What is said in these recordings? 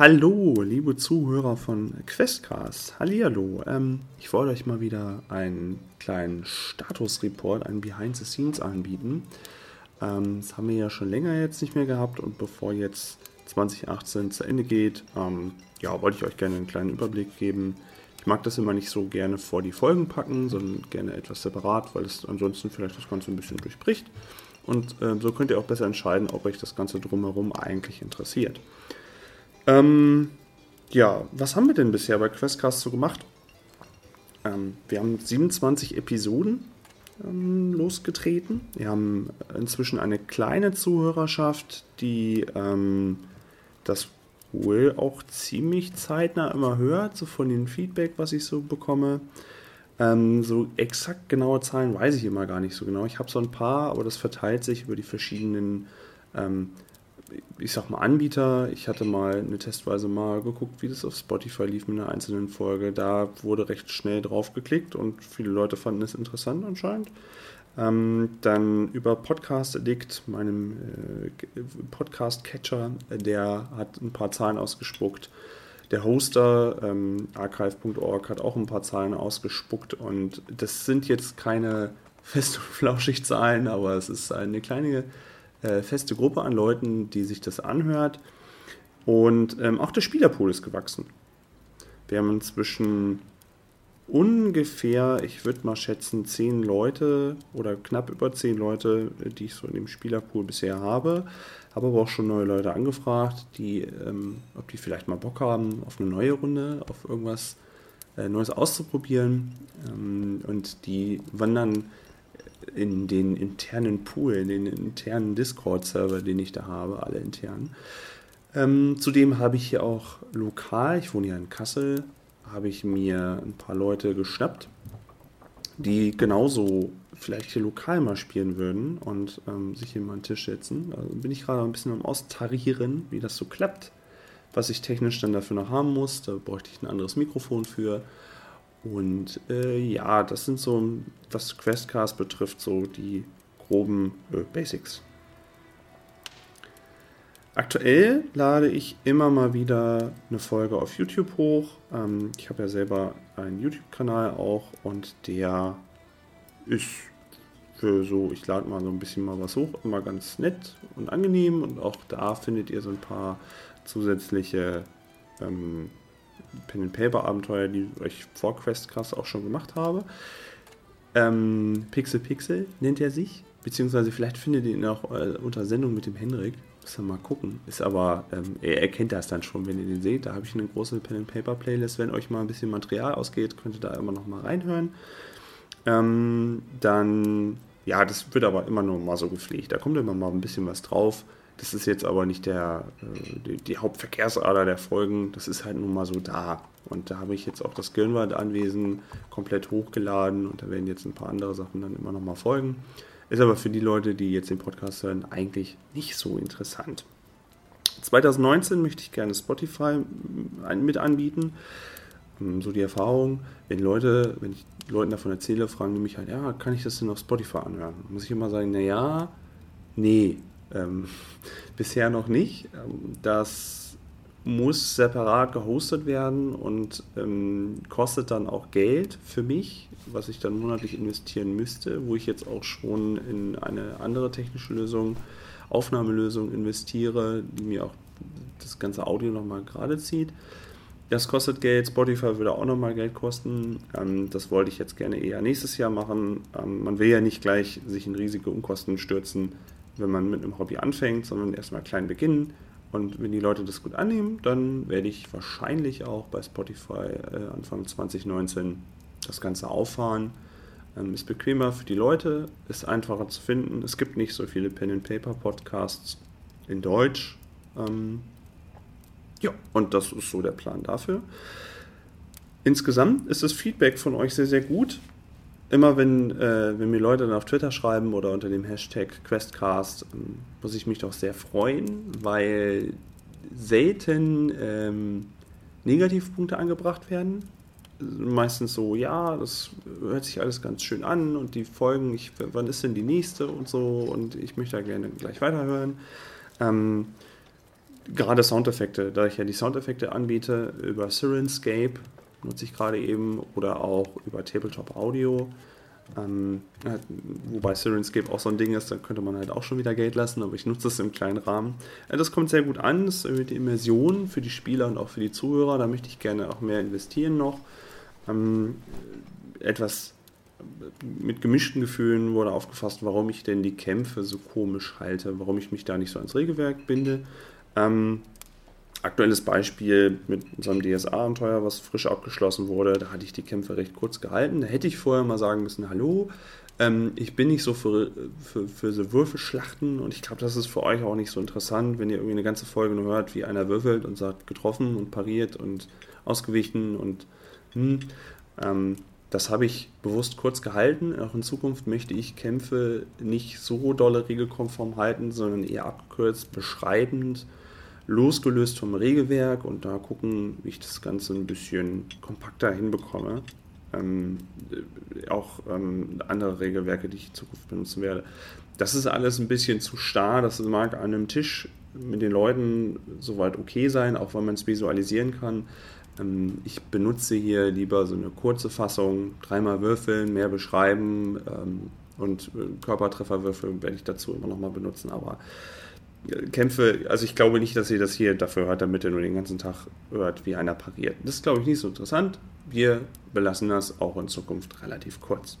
Hallo, liebe Zuhörer von Questcast. Hallihallo. Ähm, ich wollte euch mal wieder einen kleinen Statusreport, einen Behind the Scenes anbieten. Ähm, das haben wir ja schon länger jetzt nicht mehr gehabt und bevor jetzt 2018 zu Ende geht, ähm, ja, wollte ich euch gerne einen kleinen Überblick geben. Ich mag das immer nicht so gerne vor die Folgen packen, sondern gerne etwas separat, weil es ansonsten vielleicht das Ganze ein bisschen durchbricht. Und äh, so könnt ihr auch besser entscheiden, ob euch das Ganze drumherum eigentlich interessiert. Ähm, ja, was haben wir denn bisher bei Questcast so gemacht? Ähm, wir haben 27 Episoden ähm, losgetreten. Wir haben inzwischen eine kleine Zuhörerschaft, die ähm, das wohl auch ziemlich zeitnah immer hört, so von dem Feedback, was ich so bekomme. Ähm, so exakt genaue Zahlen weiß ich immer gar nicht so genau. Ich habe so ein paar, aber das verteilt sich über die verschiedenen, ähm, ich sag mal, Anbieter. Ich hatte mal eine Testweise mal geguckt, wie das auf Spotify lief mit einer einzelnen Folge. Da wurde recht schnell drauf geklickt und viele Leute fanden es interessant anscheinend. Ähm, dann über Podcast Addict, meinem äh, Podcast-Catcher, der hat ein paar Zahlen ausgespuckt. Der Hoster ähm, archive.org hat auch ein paar Zahlen ausgespuckt und das sind jetzt keine fest und flauschig Zahlen, aber es ist eine kleine äh, feste Gruppe an Leuten, die sich das anhört. Und ähm, auch der Spielerpool ist gewachsen. Wir haben inzwischen ungefähr, ich würde mal schätzen, zehn Leute oder knapp über zehn Leute, die ich so in dem Spielerpool bisher habe. Habe aber auch schon neue Leute angefragt, die, ähm, ob die vielleicht mal Bock haben auf eine neue Runde, auf irgendwas äh, Neues auszuprobieren. Ähm, und die wandern in den internen Pool, in den internen Discord-Server, den ich da habe, alle intern. Ähm, zudem habe ich hier auch lokal, ich wohne ja in Kassel, habe ich mir ein paar Leute geschnappt, die genauso vielleicht hier lokal mal spielen würden und ähm, sich hier mal an den Tisch setzen. Da bin ich gerade ein bisschen am Austarieren, wie das so klappt, was ich technisch dann dafür noch haben muss. Da bräuchte ich ein anderes Mikrofon für. Und äh, ja, das sind so, was Questcast betrifft, so die groben äh, Basics. Aktuell lade ich immer mal wieder eine Folge auf YouTube hoch. Ähm, ich habe ja selber einen YouTube-Kanal auch und der ist für so, ich lade mal so ein bisschen mal was hoch, immer ganz nett und angenehm und auch da findet ihr so ein paar zusätzliche ähm, Pen and Paper Abenteuer, die ich vor Questcast auch schon gemacht habe. Ähm, Pixel Pixel nennt er sich, beziehungsweise vielleicht findet ihr ihn auch äh, unter Sendung mit dem Henrik. Muss mal gucken. Ist aber, ähm, er erkennt das dann schon, wenn ihr den seht. Da habe ich eine große Pen and Paper Playlist. Wenn euch mal ein bisschen Material ausgeht, könnt ihr da immer noch mal reinhören. Ähm, dann, ja, das wird aber immer nur mal so gepflegt. Da kommt immer mal ein bisschen was drauf. Das ist jetzt aber nicht der, äh, die, die, Hauptverkehrsader der Folgen. Das ist halt nun mal so da. Und da habe ich jetzt auch das Gillenwald-Anwesen komplett hochgeladen und da werden jetzt ein paar andere Sachen dann immer noch mal folgen. Ist aber für die Leute, die jetzt den Podcast hören, eigentlich nicht so interessant. 2019 möchte ich gerne Spotify mit anbieten. Ähm, so die Erfahrung, wenn Leute, wenn ich Leuten davon erzähle, fragen die mich halt, ja, kann ich das denn auf Spotify anhören? Muss ich immer sagen, naja, nee, ähm, bisher noch nicht. Ähm, das muss separat gehostet werden und ähm, kostet dann auch Geld für mich, was ich dann monatlich investieren müsste, wo ich jetzt auch schon in eine andere technische Lösung, Aufnahmelösung investiere, die mir auch das ganze Audio nochmal gerade zieht. Das kostet Geld, Spotify würde auch nochmal Geld kosten. Ähm, das wollte ich jetzt gerne eher nächstes Jahr machen. Ähm, man will ja nicht gleich sich in riesige Unkosten stürzen, wenn man mit einem Hobby anfängt, sondern erstmal klein beginnen und wenn die Leute das gut annehmen, dann werde ich wahrscheinlich auch bei Spotify äh, Anfang 2019 das Ganze auffahren. Ähm, ist bequemer für die Leute, ist einfacher zu finden. Es gibt nicht so viele Pen-and-Paper-Podcasts in Deutsch. Ähm, ja, und das ist so der Plan dafür. Insgesamt ist das Feedback von euch sehr, sehr gut immer wenn, äh, wenn mir Leute dann auf Twitter schreiben oder unter dem Hashtag Questcast, ähm, muss ich mich doch sehr freuen, weil selten ähm, Negativpunkte angebracht werden. Meistens so, ja, das hört sich alles ganz schön an und die Folgen, ich, wann ist denn die nächste und so und ich möchte da gerne gleich weiterhören. Ähm, gerade Soundeffekte, da ich ja die Soundeffekte anbiete über Sirenscape, nutze ich gerade eben, oder auch über Tabletop Audio. Ähm, wobei Sirenscape auch so ein Ding ist, da könnte man halt auch schon wieder Geld lassen, aber ich nutze es im kleinen Rahmen. Äh, das kommt sehr gut an, das erhöht die Immersion für die Spieler und auch für die Zuhörer, da möchte ich gerne auch mehr investieren noch. Ähm, etwas mit gemischten Gefühlen wurde aufgefasst, warum ich denn die Kämpfe so komisch halte, warum ich mich da nicht so ans Regelwerk binde. Ähm, aktuelles Beispiel mit unserem DSA-Abenteuer, was frisch abgeschlossen wurde, da hatte ich die Kämpfe recht kurz gehalten. Da hätte ich vorher mal sagen müssen, hallo, ähm, ich bin nicht so für, für, für so Würfelschlachten und ich glaube, das ist für euch auch nicht so interessant, wenn ihr irgendwie eine ganze Folge nur hört, wie einer würfelt und sagt, getroffen und pariert und ausgewichen und hm. Ähm, das habe ich bewusst kurz gehalten. Auch in Zukunft möchte ich Kämpfe nicht so dolle regelkonform halten, sondern eher abgekürzt, beschreibend, losgelöst vom Regelwerk und da gucken, wie ich das Ganze ein bisschen kompakter hinbekomme. Ähm, auch ähm, andere Regelwerke, die ich in Zukunft benutzen werde. Das ist alles ein bisschen zu starr. Das mag an einem Tisch mit den Leuten soweit okay sein, auch wenn man es visualisieren kann. Ähm, ich benutze hier lieber so eine kurze Fassung, dreimal würfeln, mehr beschreiben ähm, und äh, Körpertrefferwürfel werde ich dazu immer nochmal benutzen, aber äh, Kämpfe, also ich glaube nicht, dass ihr das hier dafür hört, damit ihr nur den ganzen Tag hört, wie einer pariert. Das ist, glaube ich, nicht so interessant. Wir belassen das auch in Zukunft relativ kurz.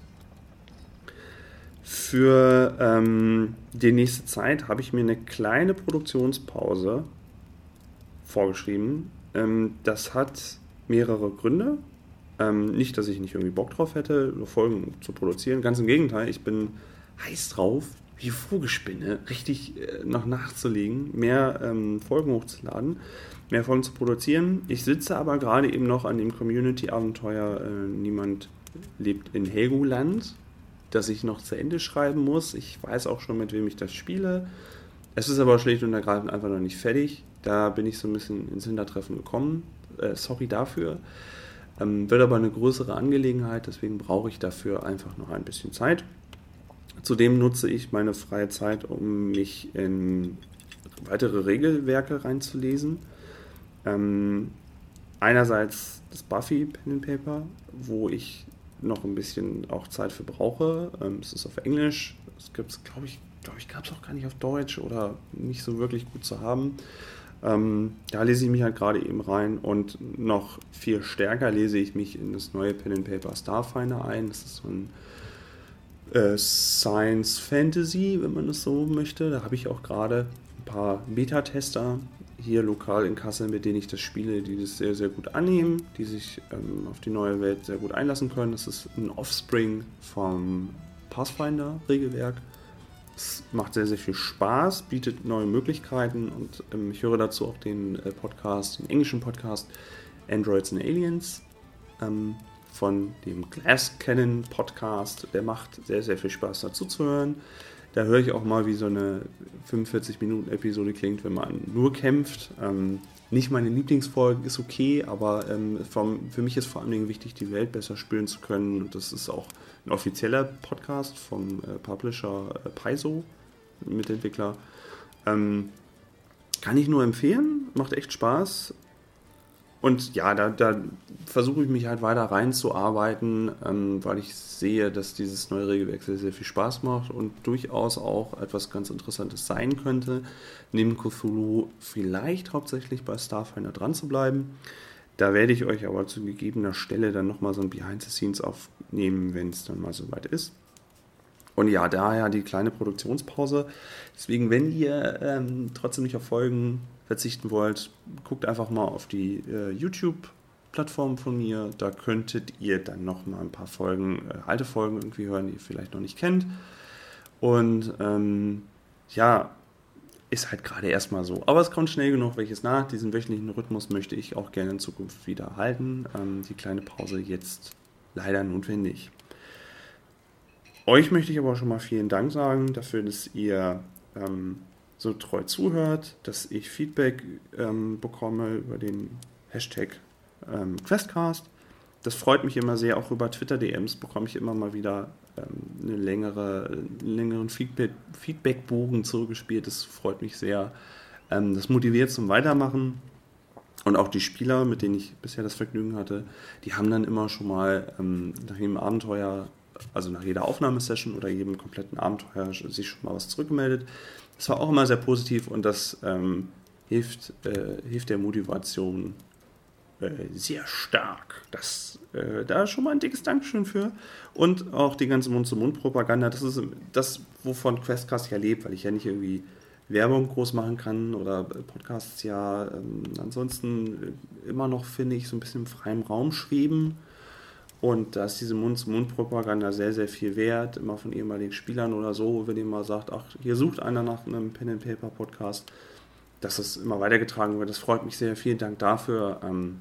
Für ähm, die nächste Zeit habe ich mir eine kleine Produktionspause vorgeschrieben. Ähm, das hat mehrere Gründe. Ähm, nicht, dass ich nicht irgendwie Bock drauf hätte, Folgen zu produzieren. Ganz im Gegenteil, ich bin heiß drauf, wie Vogelspinne, richtig äh, noch nachzulegen, mehr ähm, Folgen hochzuladen, mehr Folgen zu produzieren. Ich sitze aber gerade eben noch an dem Community-Abenteuer äh, Niemand lebt in Helgoland, das ich noch zu Ende schreiben muss. Ich weiß auch schon, mit wem ich das spiele. Es ist aber schlicht und ergreifend einfach noch nicht fertig. Da bin ich so ein bisschen ins Hintertreffen gekommen. Äh, sorry dafür. Ähm, wird aber eine größere Angelegenheit, deswegen brauche ich dafür einfach noch ein bisschen Zeit. Zudem nutze ich meine freie Zeit, um mich in weitere Regelwerke reinzulesen. Ähm, einerseits das Buffy Pen and Paper, wo ich noch ein bisschen auch Zeit für brauche. Ähm, es ist auf Englisch. Es gibt es, glaube ich, glaube ich, gab es auch gar nicht auf Deutsch oder nicht so wirklich gut zu haben. Ähm, da lese ich mich halt gerade eben rein und noch viel stärker lese ich mich in das neue Pen and Paper Starfinder ein. Das ist so ein äh, Science Fantasy, wenn man es so möchte. Da habe ich auch gerade ein paar Beta-Tester hier lokal in Kassel, mit denen ich das spiele, die das sehr, sehr gut annehmen, die sich ähm, auf die neue Welt sehr gut einlassen können. Das ist ein Offspring vom Pathfinder-Regelwerk. Es macht sehr, sehr viel Spaß, bietet neue Möglichkeiten und ähm, ich höre dazu auch den äh, Podcast, den englischen Podcast Androids and Aliens ähm, von dem Glass Cannon Podcast. Der macht sehr, sehr viel Spaß dazu zu hören. Da höre ich auch mal, wie so eine 45-Minuten-Episode klingt, wenn man nur kämpft. Ähm, nicht meine Lieblingsfolge ist okay, aber ähm, vom, für mich ist vor allen Dingen wichtig, die Welt besser spüren zu können. Und das ist auch ein offizieller Podcast vom äh, Publisher äh, Paizo, Mitentwickler. Ähm, kann ich nur empfehlen, macht echt Spaß. Und ja, da, da versuche ich mich halt weiter reinzuarbeiten, ähm, weil ich sehe, dass dieses neue Regelwerk sehr, sehr viel Spaß macht und durchaus auch etwas ganz Interessantes sein könnte, neben Cthulhu vielleicht hauptsächlich bei Starfinder dran zu bleiben. Da werde ich euch aber zu gegebener Stelle dann nochmal so ein Behind the Scenes aufnehmen, wenn es dann mal soweit ist. Und ja, daher die kleine Produktionspause. Deswegen, wenn ihr ähm, trotzdem nicht auf Folgen verzichten wollt, guckt einfach mal auf die äh, YouTube-Plattform von mir. Da könntet ihr dann noch mal ein paar Folgen, äh, alte Folgen irgendwie hören, die ihr vielleicht noch nicht kennt. Und ähm, ja, ist halt gerade erstmal so. Aber es kommt schnell genug welches nach. Diesen wöchentlichen Rhythmus möchte ich auch gerne in Zukunft wieder halten. Ähm, die kleine Pause jetzt leider notwendig. Euch möchte ich aber schon mal vielen Dank sagen dafür, dass ihr ähm, so treu zuhört, dass ich Feedback ähm, bekomme über den Hashtag ähm, Questcast. Das freut mich immer sehr. Auch über Twitter-DMs bekomme ich immer mal wieder ähm, eine längere, einen längeren Feedback, Feedbackbogen zurückgespielt. Das freut mich sehr. Ähm, das motiviert zum Weitermachen. Und auch die Spieler, mit denen ich bisher das Vergnügen hatte, die haben dann immer schon mal ähm, nach jedem Abenteuer, also nach jeder Aufnahmesession oder jedem kompletten Abenteuer sich schon mal was zurückgemeldet. Das war auch immer sehr positiv und das ähm, hilft, äh, hilft der Motivation äh, sehr stark. Das, äh, da schon mal ein dickes Dankeschön für. Und auch die ganze Mund-zu-Mund-Propaganda, das ist das, wovon Questcast ja lebt, weil ich ja nicht irgendwie Werbung groß machen kann oder Podcasts ja ähm, ansonsten immer noch, finde ich, so ein bisschen im freien Raum schweben. Und da ist diese Mund-zu-Mund-Propaganda sehr, sehr viel wert, immer von ehemaligen Spielern oder so, wenn ihr mal sagt, ach, hier sucht einer nach einem Pen-and-Paper-Podcast, dass es immer weitergetragen wird. Das freut mich sehr. Vielen Dank dafür. Ähm,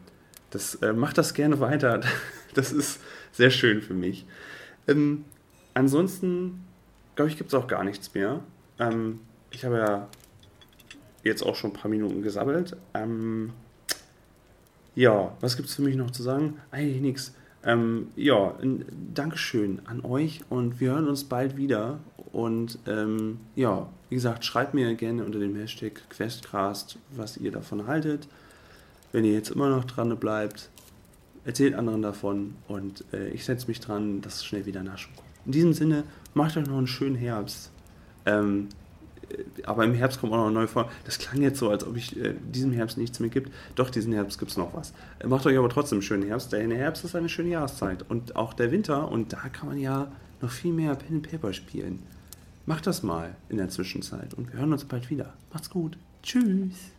das äh, macht das gerne weiter. Das ist sehr schön für mich. Ähm, ansonsten, glaube ich, gibt es auch gar nichts mehr. Ähm, ich habe ja jetzt auch schon ein paar Minuten gesammelt. Ähm, ja, was gibt es für mich noch zu sagen? Eigentlich nichts. Ähm, ja, ein Dankeschön an euch und wir hören uns bald wieder. Und ähm, ja, wie gesagt, schreibt mir gerne unter dem Hashtag Questcast, was ihr davon haltet. Wenn ihr jetzt immer noch dran bleibt, erzählt anderen davon und äh, ich setze mich dran, dass es schnell wieder Nachschub kommt. In diesem Sinne, macht euch noch einen schönen Herbst. Ähm, aber im Herbst kommt auch noch neue Folge. Das klang jetzt so, als ob ich äh, diesem Herbst nichts mehr gibt. Doch, diesen Herbst gibt es noch was. Macht euch aber trotzdem einen schönen Herbst. Der Herbst ist eine schöne Jahreszeit. Und auch der Winter. Und da kann man ja noch viel mehr Pen and Paper spielen. Macht das mal in der Zwischenzeit. Und wir hören uns bald wieder. Macht's gut. Tschüss.